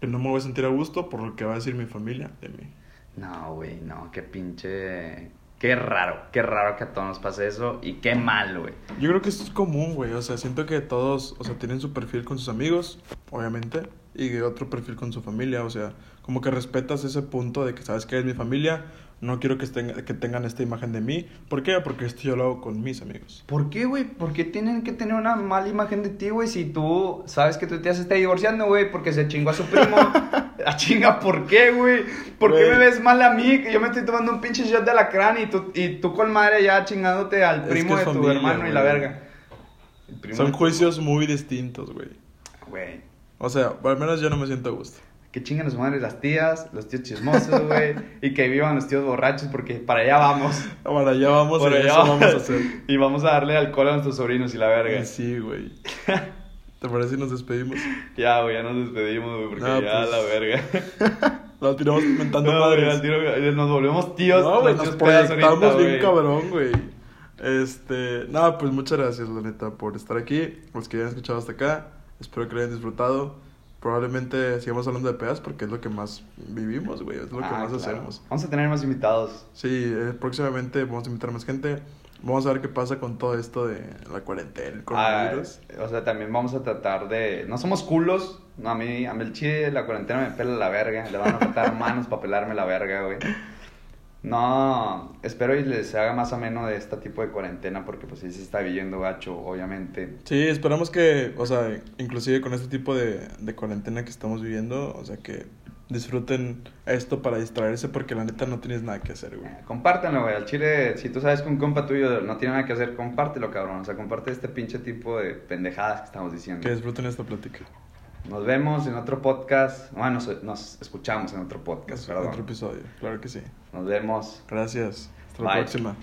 que no me voy a sentir a gusto por lo que va a decir mi familia de mí. No, güey, no, qué pinche... Qué raro, qué raro que a todos nos pase eso y qué mal, güey. Yo creo que esto es común, güey. O sea, siento que todos, o sea, tienen su perfil con sus amigos, obviamente, y otro perfil con su familia. O sea, como que respetas ese punto de que sabes que es mi familia, no quiero que, estén, que tengan esta imagen de mí. ¿Por qué? Porque esto yo lo hago con mis amigos. ¿Por qué, güey? ¿Por qué tienen que tener una mala imagen de ti, güey? Si tú sabes que tu tía se está divorciando, güey, porque se chingó a su primo. ¿A chinga por qué, güey? ¿Por qué me ves mal a mí? Que yo me estoy tomando un pinche shot de alacrán y tú, y tú con madre ya chingándote al Es primo que de tu familia, hermano y la verga. Son juicios muy distintos, güey. Güey. O sea, al menos yo no me siento a gusto. Que chingan a su madre las tías, los tíos chismosos, güey. y que vivan los tíos borrachos porque para allá vamos. Ahora ya vamos, Por y allá eso vamos a hacer. Y vamos a darle alcohol a nuestros sobrinos y la verga. Sí, güey. ¿Te parece si nos despedimos? Ya, güey, ya nos despedimos, güey, porque No, ya pues. la verga. La tiramos mentando No, madres. tiro, nos volvemos tíos. No, güey, nos proyectamos ahorita, bien cabrón, güey. Este, nada, pues muchas gracias, la neta, por estar aquí. Los que hayan escuchado hasta acá, espero que lo hayan disfrutado. Probablemente sigamos hablando de pedas porque es lo que más vivimos, güey, es lo que Ah, más claro. hacemos. Vamos a tener más invitados. Sí, eh, próximamente vamos a invitar a más gente. Vamos a ver qué pasa con todo esto de la cuarentena, el Ah, coronavirus. o sea, también vamos a tratar de. No somos culos. No, a mí, a mí el chile, la cuarentena me pela la verga. Le van a faltar manos para pelarme la verga, güey. No, espero y les haga más ameno de este tipo de cuarentena porque pues sí se está viviendo gacho, obviamente. Sí, esperamos que, o sea, inclusive con este tipo de, de cuarentena que estamos viviendo, o sea, que disfruten esto para distraerse porque la neta no tienes nada que hacer, güey. Eh, Compártanlo, güey. Al chile, si tú sabes que un compa tuyo no tiene nada que hacer, compártelo, cabrón. O sea, comparte este pinche tipo de pendejadas que estamos diciendo. Que disfruten esta plática. Nos vemos en otro podcast. Bueno, nos, nos escuchamos en otro podcast, perdón. Otro episodio, claro que sí. Nos vemos. Gracias. Hasta la próxima.